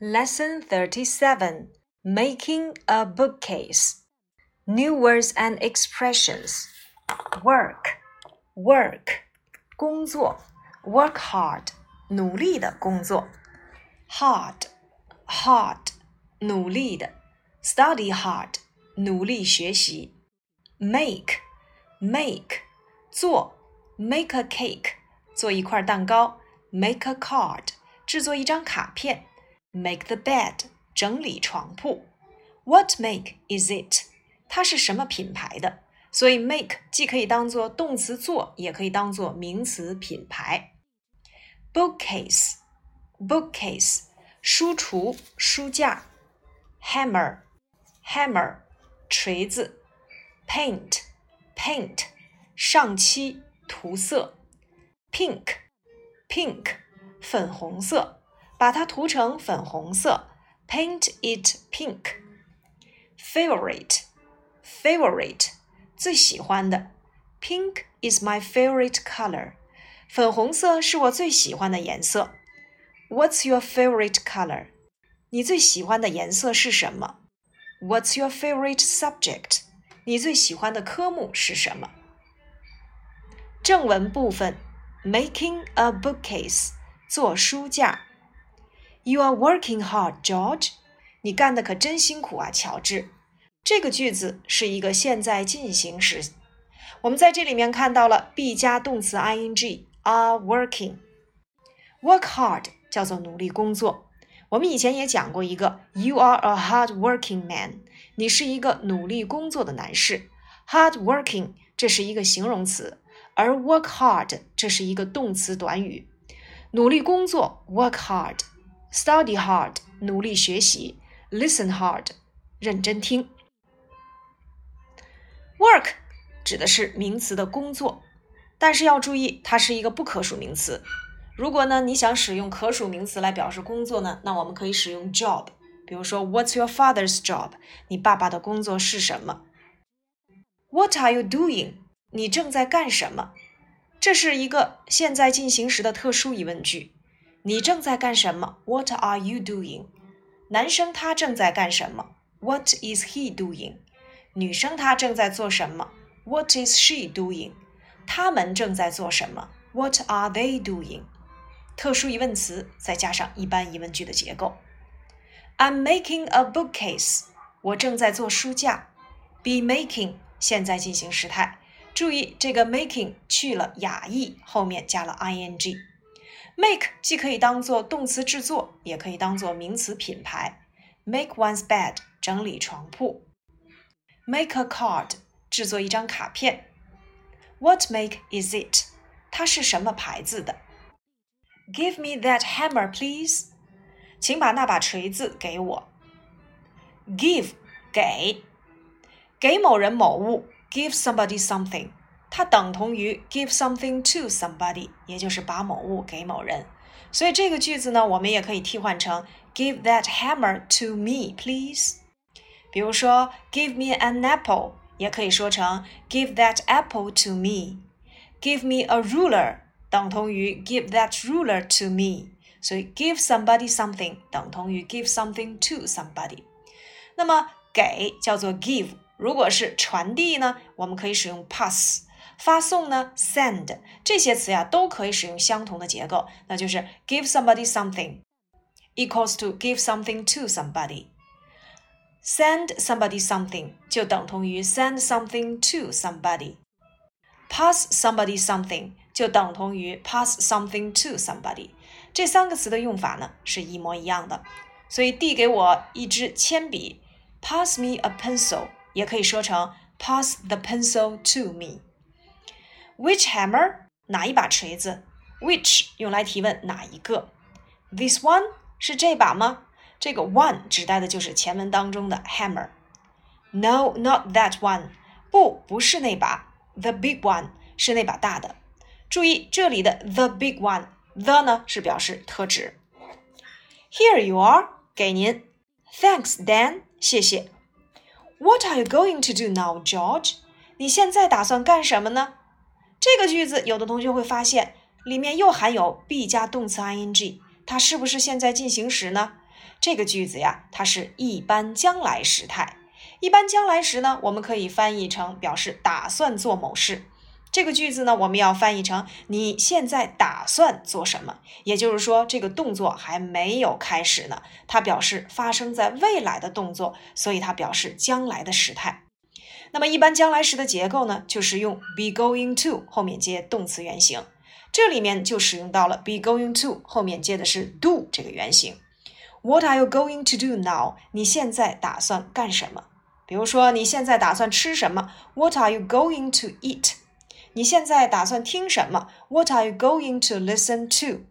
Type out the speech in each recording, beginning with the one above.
Lesson 37 Making a Bookcase New Words and Expressions Work Work 工作 Work hard 努力的工作 Hard Hard 努力的 Study hard 努力学习 Make Make 做 Make a cake 做一块蛋糕 Make a card 制作一张卡片 Make the bed，整理床铺。What make is it？它是什么品牌的？所以 make 既可以当做动词做，也可以当做名词品牌。Bookcase，bookcase，书橱、书架。Hammer，hammer，锤子。Paint，paint，上漆、涂色。Pink，pink，粉红色。 把它涂成粉红色，paint it pink。favorite favorite 最喜欢的，pink is my favorite color。粉红色是我最喜欢的颜色。What's your favorite color？你最喜欢的颜色是什么？What's your favorite subject？你最喜欢的科目是什么？正文部分，making a bookcase，做书架。 You are working hard, George。你干的可真辛苦啊，乔治。这个句子是一个现在进行时。我们在这里面看到了 be 加动词 ing are working。Work hard 叫做努力工作。我们以前也讲过一个 You are a hard-working man。你是一个努力工作的男士。Hard-working 这是一个形容词，而 work hard 这是一个动词短语。努力工作，work hard。Study hard，努力学习；listen hard，认真听。Work 指的是名词的工作，但是要注意，它是一个不可数名词。如果呢你想使用可数名词来表示工作呢，那我们可以使用 job。比如说，What's your father's job？你爸爸的工作是什么？What are you doing？你正在干什么？这是一个现在进行时的特殊疑问句。你正在干什么？What are you doing？男生他正在干什么？What is he doing？女生她正在做什么？What is she doing？他们正在做什么？What are they doing？特殊疑问词再加上一般疑问句的结构。I'm making a bookcase。我正在做书架。Be making 现在进行时态。注意这个 making 去了哑 e，后面加了 ing。Make 既可以当做动词制作，也可以当做名词品牌。Make one's bed，整理床铺。Make a card，制作一张卡片。What make is it？它是什么牌子的？Give me that hammer, please。请把那把锤子给我。Give 给，给某人某物。Give somebody something。 它等同于 give something to somebody，也就是把某物给某人。所以这个句子呢，我们也可以替换成 give that hammer to me, please。比如说 give me an apple，也可以说成 give that apple to me。give me a ruler 等同于 give that ruler to me。所以 give somebody something 等同于 give something to somebody。那么给叫做 give，如果是传递呢，我们可以使用 pass。 发送呢，send 这些词呀都可以使用相同的结构，那就是 give somebody something equals to give something to somebody。send somebody something 就等同于 send something to somebody。pass somebody something 就等同于 pass something to somebody。这三个词的用法呢是一模一样的，所以递给我一支铅笔，pass me a pencil，也可以说成 pass the pencil to me。 Which hammer？哪一把锤子？Which 用来提问哪一个？This one 是这把吗？这个 one 指代的就是前文当中的 hammer。No, not that one。不，不是那把。The big one 是那把大的。注意这里的 the big one，the 呢是表示特指。Here you are，给您。Thanks, Dan，谢谢。What are you going to do now, George？你现在打算干什么呢？ 这个句子，有的同学会发现里面又含有 be 加动词 ing，它是不是现在进行时呢？这个句子呀，它是一般将来时态。一般将来时呢，我们可以翻译成表示打算做某事。这个句子呢，我们要翻译成你现在打算做什么？也就是说，这个动作还没有开始呢，它表示发生在未来的动作，所以它表示将来的时态。那么，一般将来时的结构呢，就是用 be going to 后面接动词原形。这里面就使用到了 be going to 后面接的是 do 这个原形。What are you going to do now？你现在打算干什么？比如说，你现在打算吃什么？What are you going to eat？你现在打算听什么？What are you going to listen to？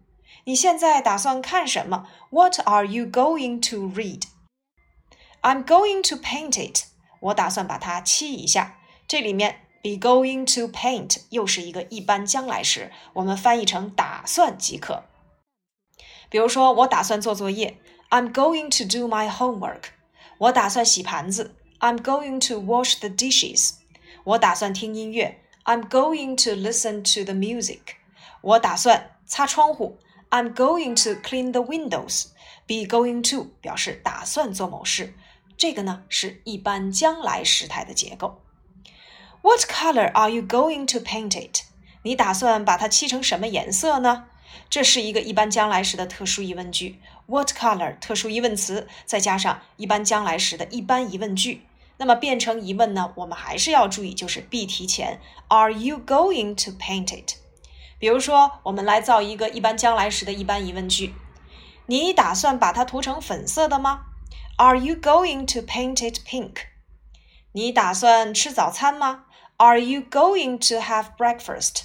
你现在打算看什么？What are you going to read？I'm going to paint it。 我打算把它漆一下。这里面 be going to paint 又是一个一般将来时，我们翻译成打算即可。比如说，我打算做作业，I'm going to do my homework。我打算洗盘子，I'm going to wash the dishes。我打算听音乐，I'm going to listen to the music。我打算擦窗户，I'm going to clean the windows。be going to 表示打算做某事。 这个呢是一般将来时态的结构。What color are you going to paint it？你打算把它漆成什么颜色呢？这是一个一般将来时的特殊疑问句。What color？特殊疑问词，再加上一般将来时的一般疑问句，那么变成疑问呢？我们还是要注意，就是必提前。Are you going to paint it？比如说，我们来造一个一般将来时的一般疑问句：你打算把它涂成粉色的吗 ？Are you going to paint it pink？你打算吃早餐吗？Are you going to have breakfast？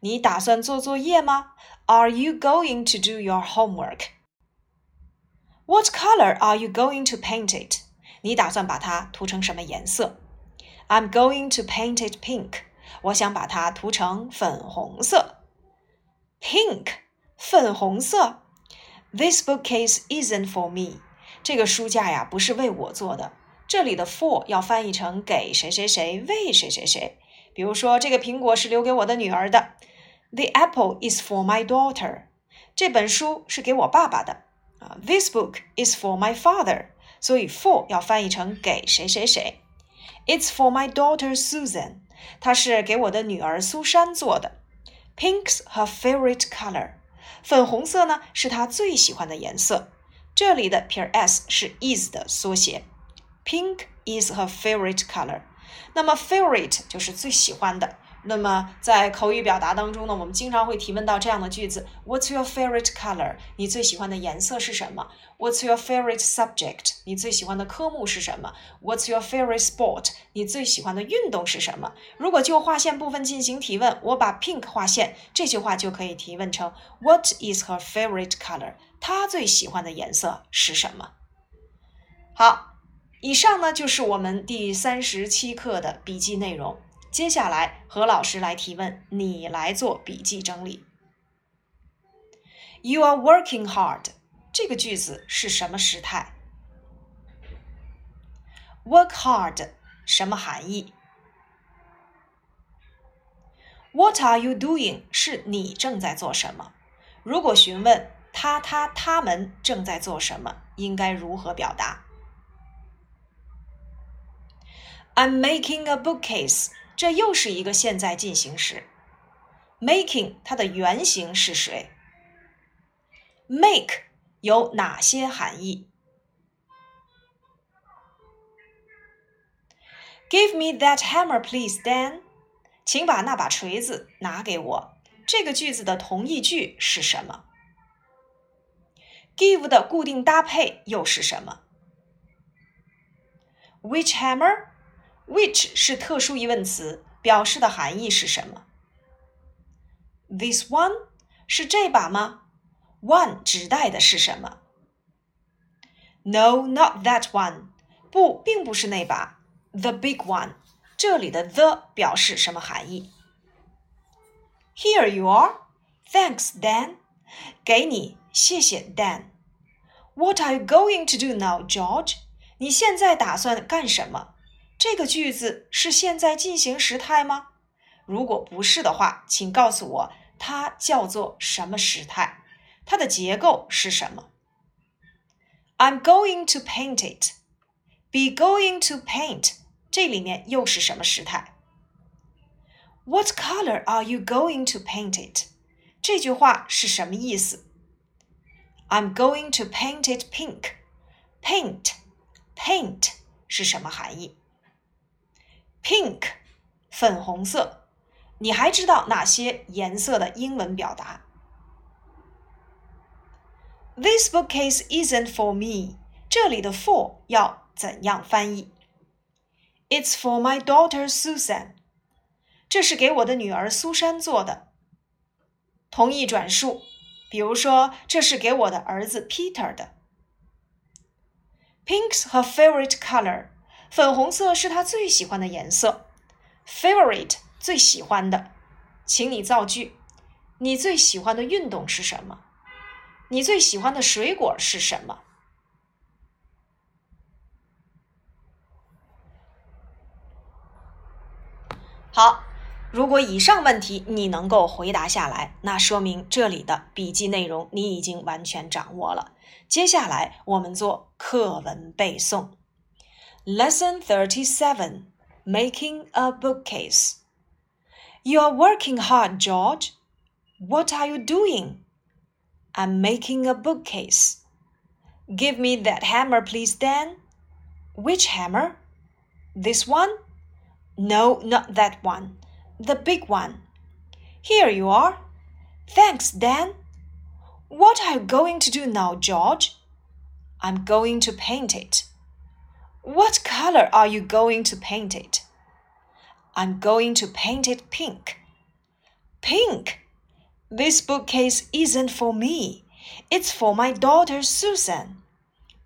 你打算做作业吗？Are you going to do your homework？What color are you going to paint it？你打算把它涂成什么颜色？I'm going to paint it pink。我想把它涂成粉红色。Pink，粉红色。This bookcase isn't for me。 这个书架呀，不是为我做的。这里的 for 要翻译成给谁谁谁，为谁谁谁。比如说，这个苹果是留给我的女儿的。The apple is for my daughter。这本书是给我爸爸的。啊，This book is for my father。所以 for 要翻译成给谁谁谁。It's for my daughter Susan。它是给我的女儿苏珊做的。Pink's her favorite color。粉红色呢，是她最喜欢的颜色。这里的撇 s 是 is 的缩写，Pink is her favorite color。那么 favorite 就是最喜欢的。那么在口语表达当中呢，我们经常会提问到这样的句子：What's your favorite color？你最喜欢的颜色是什么？What's your favorite subject？你最喜欢的科目是什么？What's your favorite sport？你最喜欢的运动是什么？如果就划线部分进行提问，我把 pink 划线，这句话就可以提问成 What is her favorite color？她最喜欢的颜色是什么？好，以上呢就是我们第三十七课的笔记内容。接下来何老师来提问，你来做笔记整理。You are working hard，这个句子是什么时态？Work hard 什么含义？What are you doing 是你正在做什么？如果询问。他、他、他们正在做什么？应该如何表达？I'm making a bookcase。这又是一个现在进行时。Making 它的原型是谁？Make 有哪些含义？Give me that hammer, please, Dan。请把那把锤子拿给我。这个句子的同义句是什么？Give 的固定搭配又是什么？Which hammer？Which 是特殊疑问词，表示的含义是什么？This one 是这把吗？One 指代的是什么？No, not that one。不，并不是那把。The big one。这里的 the 表示什么含义？Here you are. Thanks, Dan. 给你，谢谢，Dan。What are you going to do now, George？你现在打算干什么？ 这个句子是现在进行时态吗？如果不是的话，请告诉我它叫做什么时态？它的结构是什么 I'm going to paint it. Be going to paint，这里面又是什么时态？What color are you going to paint it？这句话是什么意思？I'm going to paint it pink. Paint, paint 是什么含义 ？Pink，粉红色。你还知道哪些颜色的英文表达？This bookcase isn't for me。这里的 for 要怎样翻译？It's for my daughter Susan。这是给我的女儿苏珊做的。同义转述，比如说，这是给我的儿子 Peter 的。Pink's her favorite color。 粉红色是他最喜欢的颜色。Favorite 最喜欢的，请你造句。你最喜欢的运动是什么？你最喜欢的水果是什么？好，如果以上问题你能够回答下来，那说明这里的笔记内容你已经完全掌握了。接下来我们做课文背诵。Lesson thirty-seven: Making a bookcase. You are working hard, George. What are you doing? I'm making a bookcase. Give me that hammer, please, Dan. Which hammer? This one? No, not that one. The big one. Here you are. Thanks, Dan. What are you going to do now, George? I'm going to paint it. What color are you going to paint it? I'm going to paint it pink. Pink? This bookcase isn't for me. It's for my daughter Susan.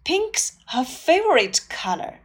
Pink's her favorite color.